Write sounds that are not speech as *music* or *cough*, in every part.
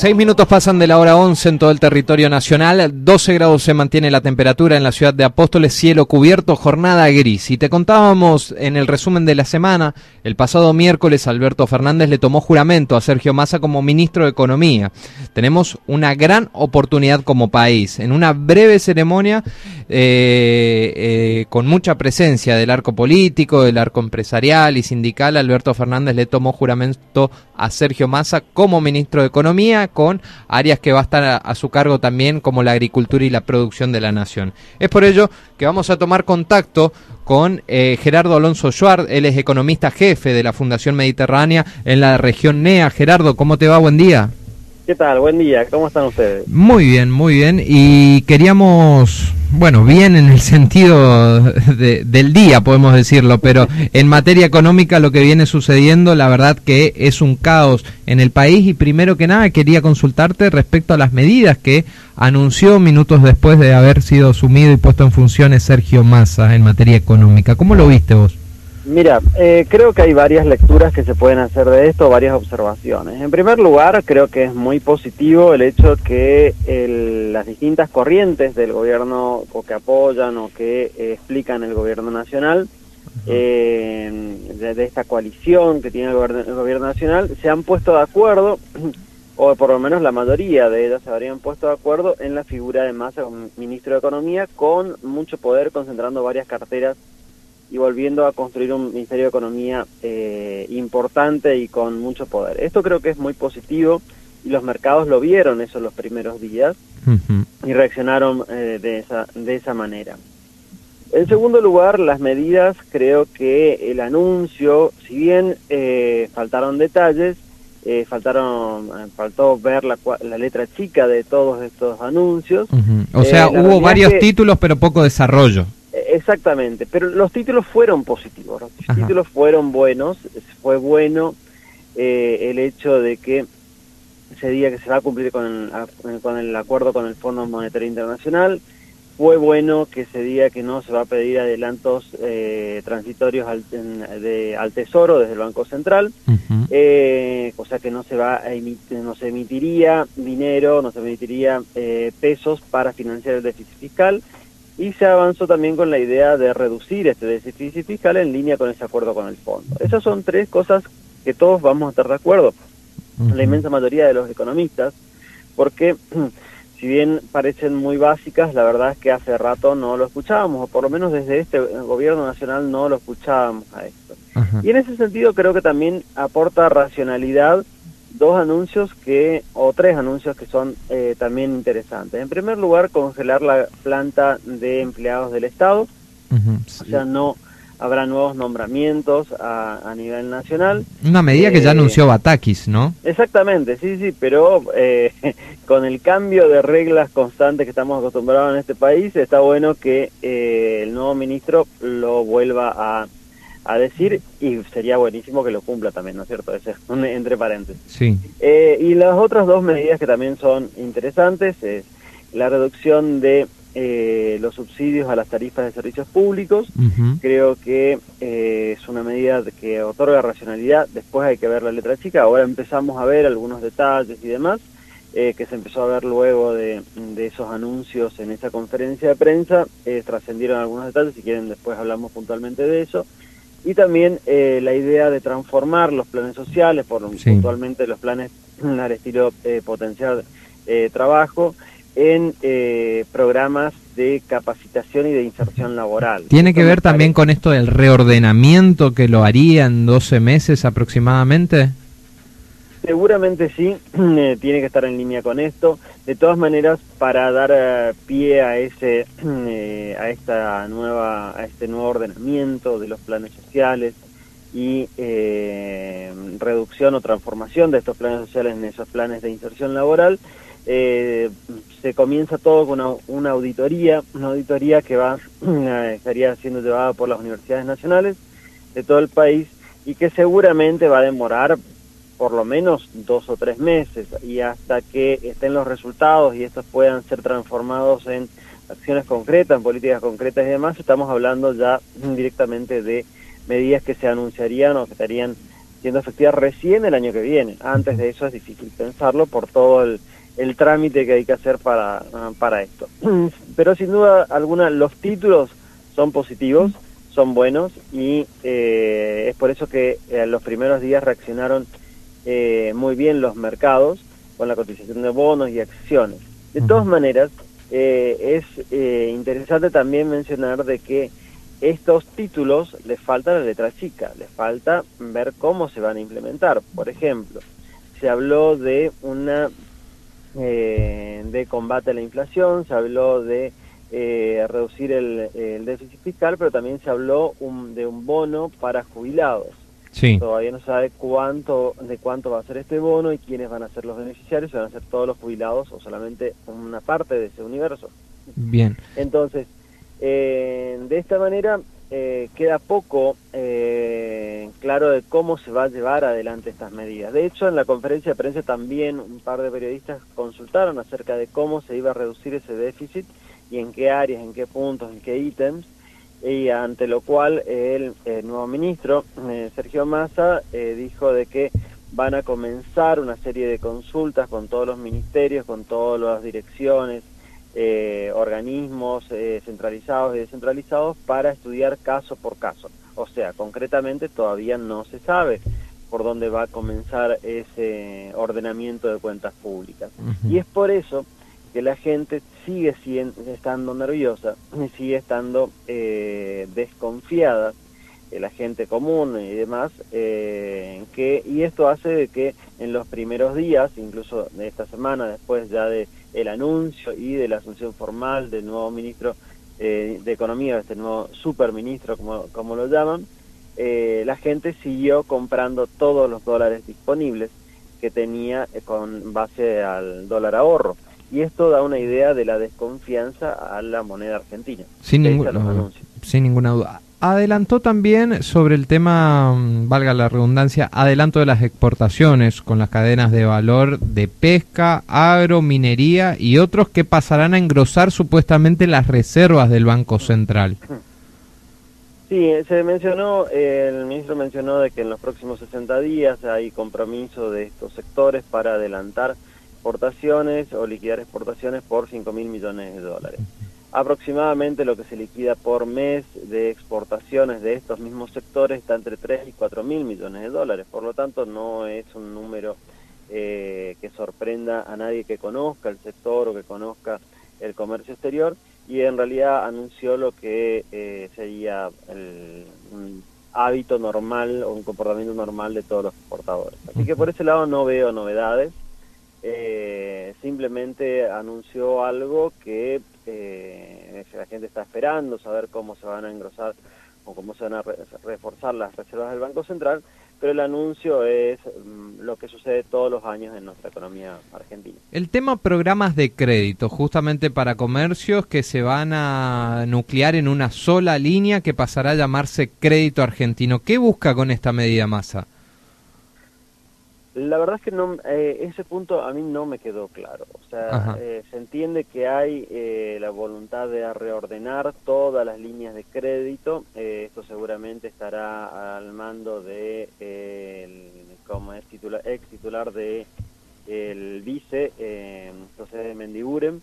Seis minutos pasan de la hora 11 en todo el territorio nacional, 12 grados se mantiene la temperatura en la ciudad de Apóstoles, cielo cubierto, jornada gris. Y te contábamos en el resumen de la semana, el pasado miércoles Alberto Fernández le tomó juramento a Sergio Massa como ministro de Economía. Tenemos una gran oportunidad como país. En una breve ceremonia, eh, eh, con mucha presencia del arco político, del arco empresarial y sindical, Alberto Fernández le tomó juramento a Sergio Massa como ministro de Economía con áreas que va a estar a, su cargo también como la agricultura y la producción de la nación. Es por ello que vamos a tomar contacto con eh, Gerardo Alonso Schwartz, él es economista jefe de la Fundación Mediterránea en la región NEA. Gerardo, ¿cómo te va? Buen día. ¿Qué tal? Buen día, ¿cómo están ustedes? Muy bien, muy bien. Y queríamos, bueno, bien en el *laughs* sentido del día, podemos decirlo, pero en materia económica lo que viene sucediendo, la verdad que es un caos en el país. Y primero que nada, quería consultarte respecto a las medidas que anunció minutos después de haber sido asumido y puesto en funciones Sergio Massa en materia económica. ¿Cómo lo viste vos? Mira, eh, creo que hay varias lecturas que se pueden hacer de esto, varias observaciones. En primer lugar, creo que es muy positivo el hecho que las distintas corrientes del gobierno o que apoyan o que eh, explican el gobierno nacional, eh, de, esta coalición que tiene el gobierno, nacional, se han puesto de acuerdo, *clears throat* o por lo menos la mayoría de ellas se habrían puesto de acuerdo en la figura de Massa como ministro de Economía, con mucho poder, concentrando varias carteras y volviendo a construir un Ministerio de Economía eh, importante y con mucho poder. Esto creo que es muy positivo y los mercados lo vieron eso los primeros días y reaccionaron eh, de, esa, de esa manera. En segundo lugar, las medidas, creo que el anuncio, si bien eh, faltaron detalles, faltaron faltó ver la, la, letra chica de todos estos anuncios. O sea, hubo varios títulos pero poco desarrollo. Exactamente, pero los títulos fueron positivos, los títulos fueron buenos, fue bueno eh, el hecho de que se diga que se va a cumplir con el, con el acuerdo con el Fondo Monetario Internacional, fue bueno que se diga que no se va a pedir adelantos eh, transitorios al, de, al Tesoro desde el Banco Central, eh, o sea que no se va a no se emitiría dinero, no se emitiría pesos para financiar el déficit fiscal y se avanzó también con la idea de reducir este déficit fiscal en línea con ese acuerdo con el fondo. Esas son tres cosas que todos vamos a estar de acuerdo, la inmensa mayoría de los economistas, porque *clears throat* si bien parecen muy básicas, la verdad es que hace rato no lo escuchábamos, o por lo menos desde este gobierno nacional no lo escuchábamos a esto. Y en ese sentido creo que también aporta racionalidad dos anuncios que, o tres anuncios que son eh, también interesantes. En primer lugar, congelar la planta de empleados del Estado, o sea, no habrá nuevos nombramientos a, a nivel nacional. Una medida que ya eh, anunció Batakis, ¿no? Exactamente, sí, sí, pero eh, *laughs* con el cambio de reglas constantes que estamos acostumbrados en este país, está bueno que el nuevo ministro lo vuelva a a decir y sería buenísimo que lo cumpla también, ¿no es cierto? Ese, entre paréntesis. Sí. Eh, y las otras dos medidas que también son interesantes es la reducción de eh, los subsidios a las tarifas de servicios públicos. Creo que eh, es una medida que otorga racionalidad. Después hay que ver la letra chica. Ahora empezamos a ver algunos detalles y demás. que se empezó a ver luego de, de, esos anuncios en esa conferencia de prensa, trascendieron algunos detalles, si quieren después hablamos puntualmente de eso y también eh, la idea de transformar los planes sociales, por puntualmente los planes *clears throat* al estilo eh, potenciar eh, trabajo, en programas de capacitación y de inserción laboral. ¿Tiene que ver también con esto del reordenamiento que lo haría en 12 meses aproximadamente? Seguramente sí, *clears throat* eh, tiene que estar en línea con esto. De todas maneras, para dar eh, pie a ese, *clears throat* eh, a esta nueva, a este nuevo ordenamiento de los planes sociales y reducción o transformación de estos planes sociales en esos planes de inserción laboral, se comienza todo con una, una, auditoría, una auditoría que va *clears throat* estaría siendo llevada por las universidades nacionales de todo el país y que seguramente va a demorar por lo menos dos o tres meses y hasta que estén los resultados y estos puedan ser transformados en acciones concretas, en políticas concretas y demás, estamos hablando ya directamente de medidas que se anunciarían o que estarían siendo efectiva recién el año que viene. Antes de eso es difícil pensarlo por todo el, trámite que hay que hacer para, para esto. *clears throat* Pero sin duda alguna los títulos son positivos, son buenos y eh, es por eso que eh, los primeros días reaccionaron eh, muy bien los mercados con la cotización de bonos y acciones. De todas maneras, es interesante también mencionar de que estos títulos les falta la letra chica, les falta ver cómo se van a implementar. Por ejemplo, se habló de una eh, de combate a la inflación, se habló de eh, reducir el, déficit fiscal, pero también se habló de un bono para jubilados. Sí. Todavía no se sabe cuánto de cuánto va a ser este bono y quiénes van a ser los beneficiarios, si van a ser todos los jubilados o solamente una parte de ese universo. Bien. Entonces, eh, de esta manera eh, queda poco eh, claro de cómo se va a llevar adelante estas medidas. De hecho, en la conferencia de prensa también un par de periodistas consultaron acerca de cómo se iba a reducir ese déficit y en qué áreas, en qué puntos, en qué ítems, y ante lo cual el, nuevo ministro, Sergio Massa, dijo de que van a comenzar una serie de consultas con todos los ministerios, con todas las direcciones, eh, organismos eh, centralizados y descentralizados para estudiar caso por caso. O sea, concretamente todavía no se sabe por dónde va a comenzar ese ordenamiento de cuentas públicas. Y es por eso que la gente sigue estando nerviosa, sigue estando eh, desconfiada, la gente común y demás, que, y esto hace de que en los primeros días, incluso de esta semana, después ya de el anuncio y de la asunción formal del nuevo ministro eh, de Economía, este nuevo superministro, como, como lo llaman, eh, la gente siguió comprando todos los dólares disponibles que tenía eh, con base al dólar ahorro. Y esto da una idea de la desconfianza a la moneda argentina. Sin, sin ninguna duda. Adelantó también sobre el tema, mm, valga la redundancia, adelanto de las exportaciones con las cadenas de valor de pesca, agro, minería y otros que pasarán a engrosar supuestamente las reservas del Banco Central. Sí, se mencionó, el ministro mencionó de que en los próximos 60 días hay compromiso de estos sectores para adelantar exportaciones o liquidar exportaciones por 5 mil millones de dólares aproximadamente lo que se liquida por mes de exportaciones de estos mismos sectores está entre 3 y 4 mil millones de dólares. Por lo tanto, no es un número eh, que sorprenda a nadie que conozca el sector o que conozca el comercio exterior y en realidad anunció lo que eh, sería el, un hábito normal o un comportamiento normal de todos los exportadores. Así que por ese lado no veo novedades. Eh, simplemente anunció algo que eh, la gente está esperando, saber cómo se van a engrosar o cómo se van a reforzar las reservas del Banco Central, pero el anuncio es mm, lo que sucede todos los años en nuestra economía argentina. El tema programas de crédito, justamente para comercios que se van a nuclear en una sola línea que pasará a llamarse crédito argentino. ¿Qué busca con esta medida masa? La verdad es que no, eh, ese punto a mí no me quedó claro. O sea, eh, se entiende que hay eh, la voluntad de reordenar todas las líneas de crédito. esto seguramente estará al mando de, como es titular, ex titular de el vice, José de Mendiguren,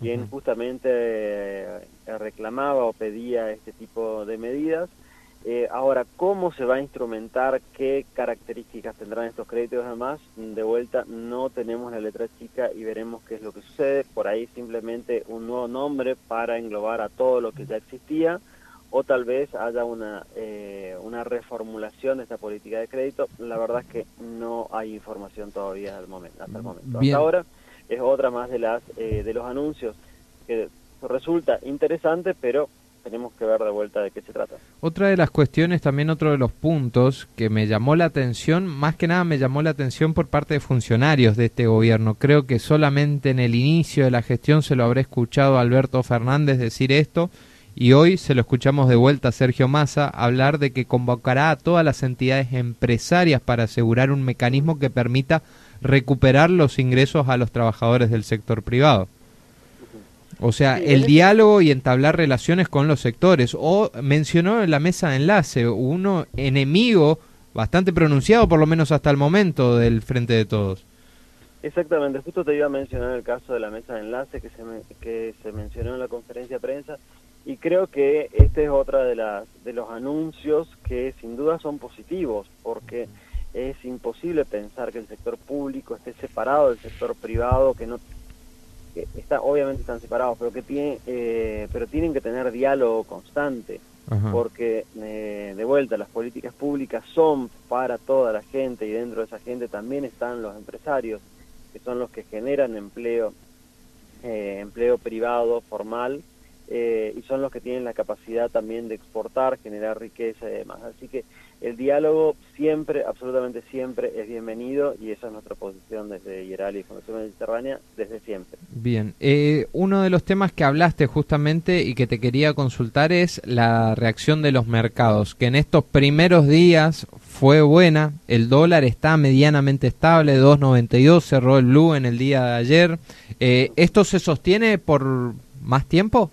quien justamente reclamaba o pedía este tipo de medidas. Eh, ahora, ¿cómo se va a instrumentar? ¿Qué características tendrán estos créditos? Además, de vuelta, no tenemos la letra chica y veremos qué es lo que sucede. Por ahí simplemente un nuevo nombre para englobar a todo lo que ya existía o tal vez haya una, eh, una reformulación de esta política de crédito. La verdad es que no hay información todavía al momento, hasta el momento. Hasta ahora es otra más de, las, eh, de los anuncios que resulta interesante, pero tenemos que ver de vuelta de qué se trata. Otra de las cuestiones, también otro de los puntos que me llamó la atención, más que nada me llamó la atención por parte de funcionarios de este gobierno. Creo que solamente en el inicio de la gestión se lo habré escuchado a Alberto Fernández decir esto y hoy se lo escuchamos de vuelta a Sergio Massa hablar de que convocará a todas las entidades empresarias para asegurar un mecanismo que permita recuperar los ingresos a los trabajadores del sector privado. O sea, el diálogo y entablar relaciones con los sectores. O mencionó en la mesa de enlace, uno enemigo bastante pronunciado, por lo menos hasta el momento, del Frente de Todos. Exactamente, justo te iba a mencionar el caso de la mesa de enlace que se, que se mencionó en la conferencia de prensa y creo que este es otra de las de los anuncios que sin duda son positivos porque es imposible pensar que el sector público esté separado del sector privado que no que está obviamente están separados pero que tiene eh, pero tienen que tener diálogo constante porque eh, de vuelta las políticas públicas son para toda la gente y dentro de esa gente también están los empresarios que son los que generan empleo, eh, empleo privado, formal, eh, y son los que tienen la capacidad también de exportar, generar riqueza y demás. Así que el diálogo siempre, absolutamente siempre, es bienvenido y esa es nuestra posición desde Hierali y Fundación Mediterránea desde siempre. Bien, eh, uno de los temas que hablaste justamente y que te quería consultar es la reacción de los mercados, que en estos primeros días fue buena, el dólar está medianamente estable, 2.92, cerró el blue en el día de ayer. Eh, ¿Esto se sostiene por más tiempo?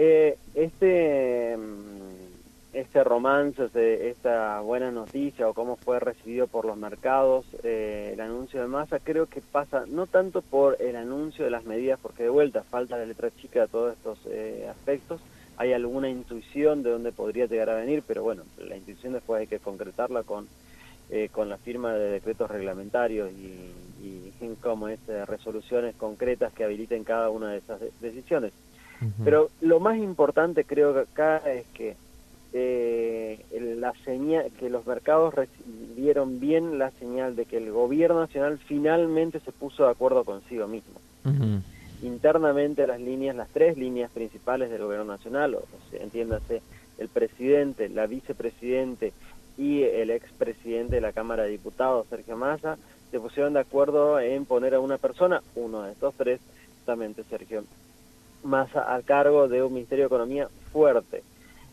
Eh, este este romance, de esta buena noticia o cómo fue recibido por los mercados eh, el anuncio de masa, creo que pasa no tanto por el anuncio de las medidas, porque de vuelta falta la letra chica de todos estos eh, aspectos, hay alguna intuición de dónde podría llegar a venir, pero bueno, la intuición después hay que concretarla con, eh, con la firma de decretos reglamentarios y, y como es, resoluciones concretas que habiliten cada una de esas decisiones. Pero lo más importante creo que acá es que eh, la señal que los mercados recibieron bien la señal de que el gobierno nacional finalmente se puso de acuerdo consigo mismo. Internamente las líneas, las tres líneas principales del gobierno nacional, o, sea, entiéndase, el presidente, la vicepresidente y el expresidente de la Cámara de Diputados, Sergio Massa, se pusieron de acuerdo en poner a una persona, uno de estos tres, justamente Sergio Massa, al cargo de un Ministerio de Economía fuerte.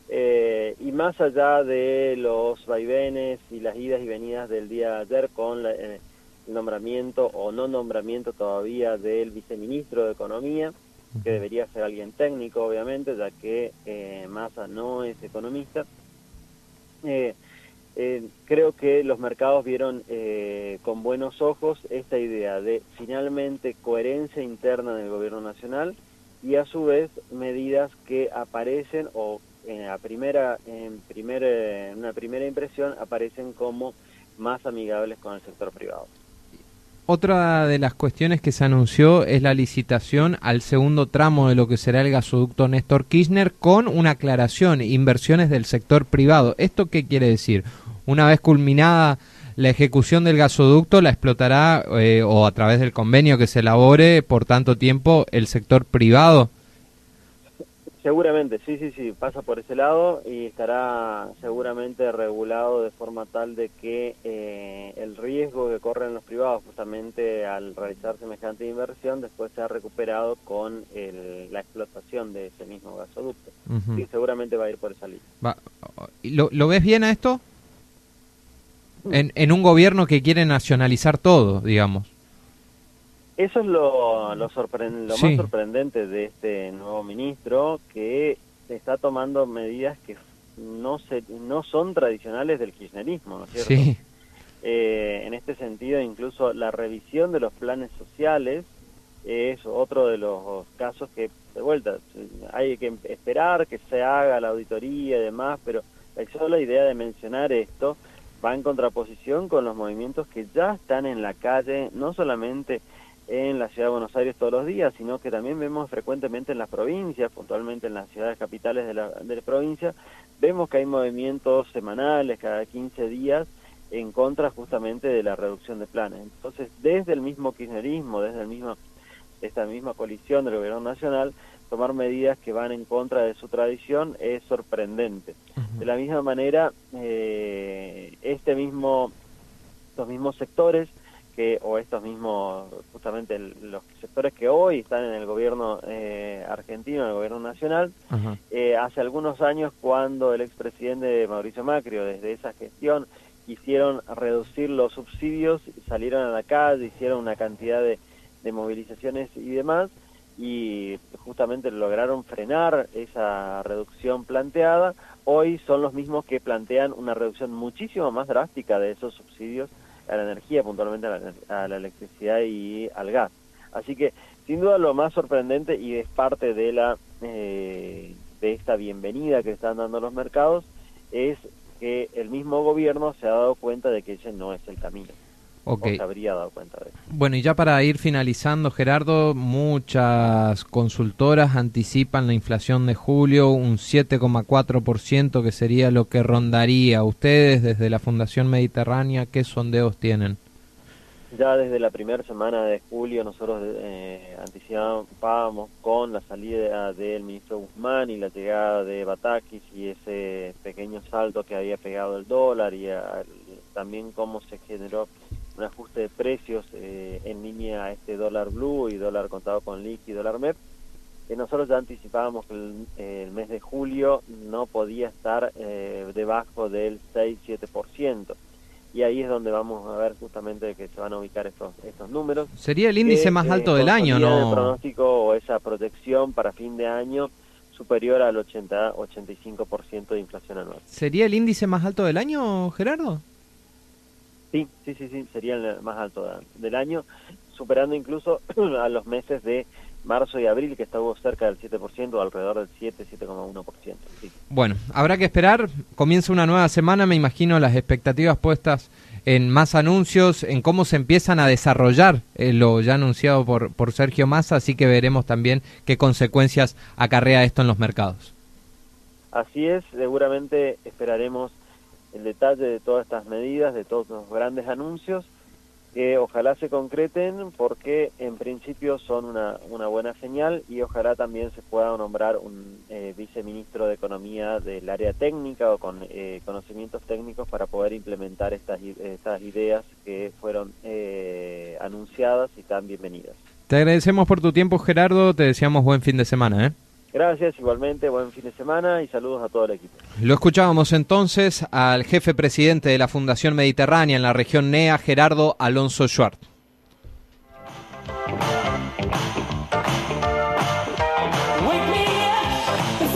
Eh, y más allá de los vaivenes y las idas y venidas del día de ayer con eh, el nombramiento o no nombramiento todavía del viceministro de Economía, que debería ser alguien técnico, obviamente, ya que eh, Massa no es economista, eh, creo que los mercados vieron con buenos ojos esta idea de finalmente coherencia interna del gobierno nacional y a su vez medidas que aparecen o en la primera, en, primer, en una primera impresión aparecen como más amigables con el sector privado. Otra de las cuestiones que se anunció es la licitación al segundo tramo de lo que será el gasoducto Néstor Kirchner con una aclaración, inversiones del sector privado. ¿Esto qué quiere decir? Una vez culminada la ejecución del gasoducto, la explotará eh, o a través del convenio que se elabore por tanto tiempo el sector privado. Seguramente, sí, sí, sí, pasa por ese lado y estará seguramente regulado de forma tal de que eh, el riesgo que corren los privados justamente al realizar semejante inversión después sea recuperado con la explotación de ese mismo gasoducto. Y seguramente va a ir por esa línea. ¿Lo, ¿Lo ves bien a esto? En, en un gobierno que quiere nacionalizar todo, digamos. Eso es lo, lo, lo más sorprendente de este nuevo ministro, que está tomando medidas que no, se, no son tradicionales del kirchnerismo, ¿no es cierto? Sí. Eh, en este sentido, incluso la revisión de los planes sociales es otro de los casos que, de vuelta, hay que esperar que se haga la auditoría y demás, pero la sola idea de mencionar esto va en contraposición con los movimientos que ya están en la calle, no solamente en la ciudad de Buenos Aires todos los días, sino que también vemos frecuentemente en las provincias, puntualmente en las ciudades capitales de la, de provincia, vemos que hay movimientos semanales, cada 15 días, en contra justamente de la reducción de planes. Entonces, desde el mismo kirchnerismo, desde el mismo, esta misma coalición del gobierno nacional, tomar medidas que van en contra de su tradición es sorprendente. De la misma manera, eh, este mismo, estos mismos sectores que o estos mismos justamente los sectores que hoy están en el gobierno eh, argentino, en el gobierno nacional, eh, hace algunos años cuando el expresidente Mauricio Macri, desde esa gestión, quisieron reducir los subsidios, salieron a la calle, hicieron una cantidad de, movilizaciones y demás, y justamente lograron frenar esa reducción planteada, hoy son los mismos que plantean una reducción muchísimo más drástica de esos subsidios a la energía, puntualmente a la, electricidad y al gas. Así que, sin duda, lo más sorprendente y es parte de la eh, de esta bienvenida que están dando los mercados es que el mismo gobierno se ha dado cuenta de que ese no es el camino. Okay. se habría dado cuenta de eso. Bueno, y ya para ir finalizando, Gerardo, muchas consultoras anticipan la inflación de julio, un 7,4%, que sería lo que rondaría. Ustedes, desde la Fundación Mediterránea, ¿qué sondeos tienen? Ya desde la primera semana de julio nosotros eh, anticipábamos con la salida del ministro Guzmán y la llegada de Batakis y ese pequeño salto que había pegado el dólar y también cómo se generó un ajuste de precios eh, en línea a este dólar blue y dólar contado con LIC y dólar MEP. Eh, nosotros ya anticipábamos que el, mes de julio no podía estar eh, debajo del 6-7% y ahí es donde vamos a ver justamente que se van a ubicar estos estos números. Sería el índice más alto del año, ¿no? El pronóstico o esa protección para fin de año superior al 80-85% de inflación anual. ¿Sería el índice más alto del año, Gerardo? Sí, sí, sí, sí, sería el más alto del año, superando incluso *clears throat* a los meses de marzo y abril, que estuvo cerca del 7%, alrededor del 7, 7,1%. Sí. Bueno, habrá que esperar. Comienza una nueva semana, me imagino las expectativas puestas en más anuncios, en cómo se empiezan a desarrollar eh, lo ya anunciado por, por Sergio Massa, así que veremos también qué consecuencias acarrea esto en los mercados. Así es, seguramente esperaremos el detalle de todas estas medidas, de todos los grandes anuncios, que ojalá se concreten porque en principio son una, una buena señal y ojalá también se pueda nombrar un eh, viceministro de Economía del área técnica o con eh, conocimientos técnicos para poder implementar estas, estas ideas que fueron eh, anunciadas y tan bienvenidas. Te agradecemos por tu tiempo Gerardo, te deseamos buen fin de semana. ¿eh? Gracias, igualmente, buen fin de semana y saludos a todo el equipo. Lo escuchábamos entonces al jefe presidente de la Fundación Mediterránea en la región NEA, Gerardo Alonso Schwartz.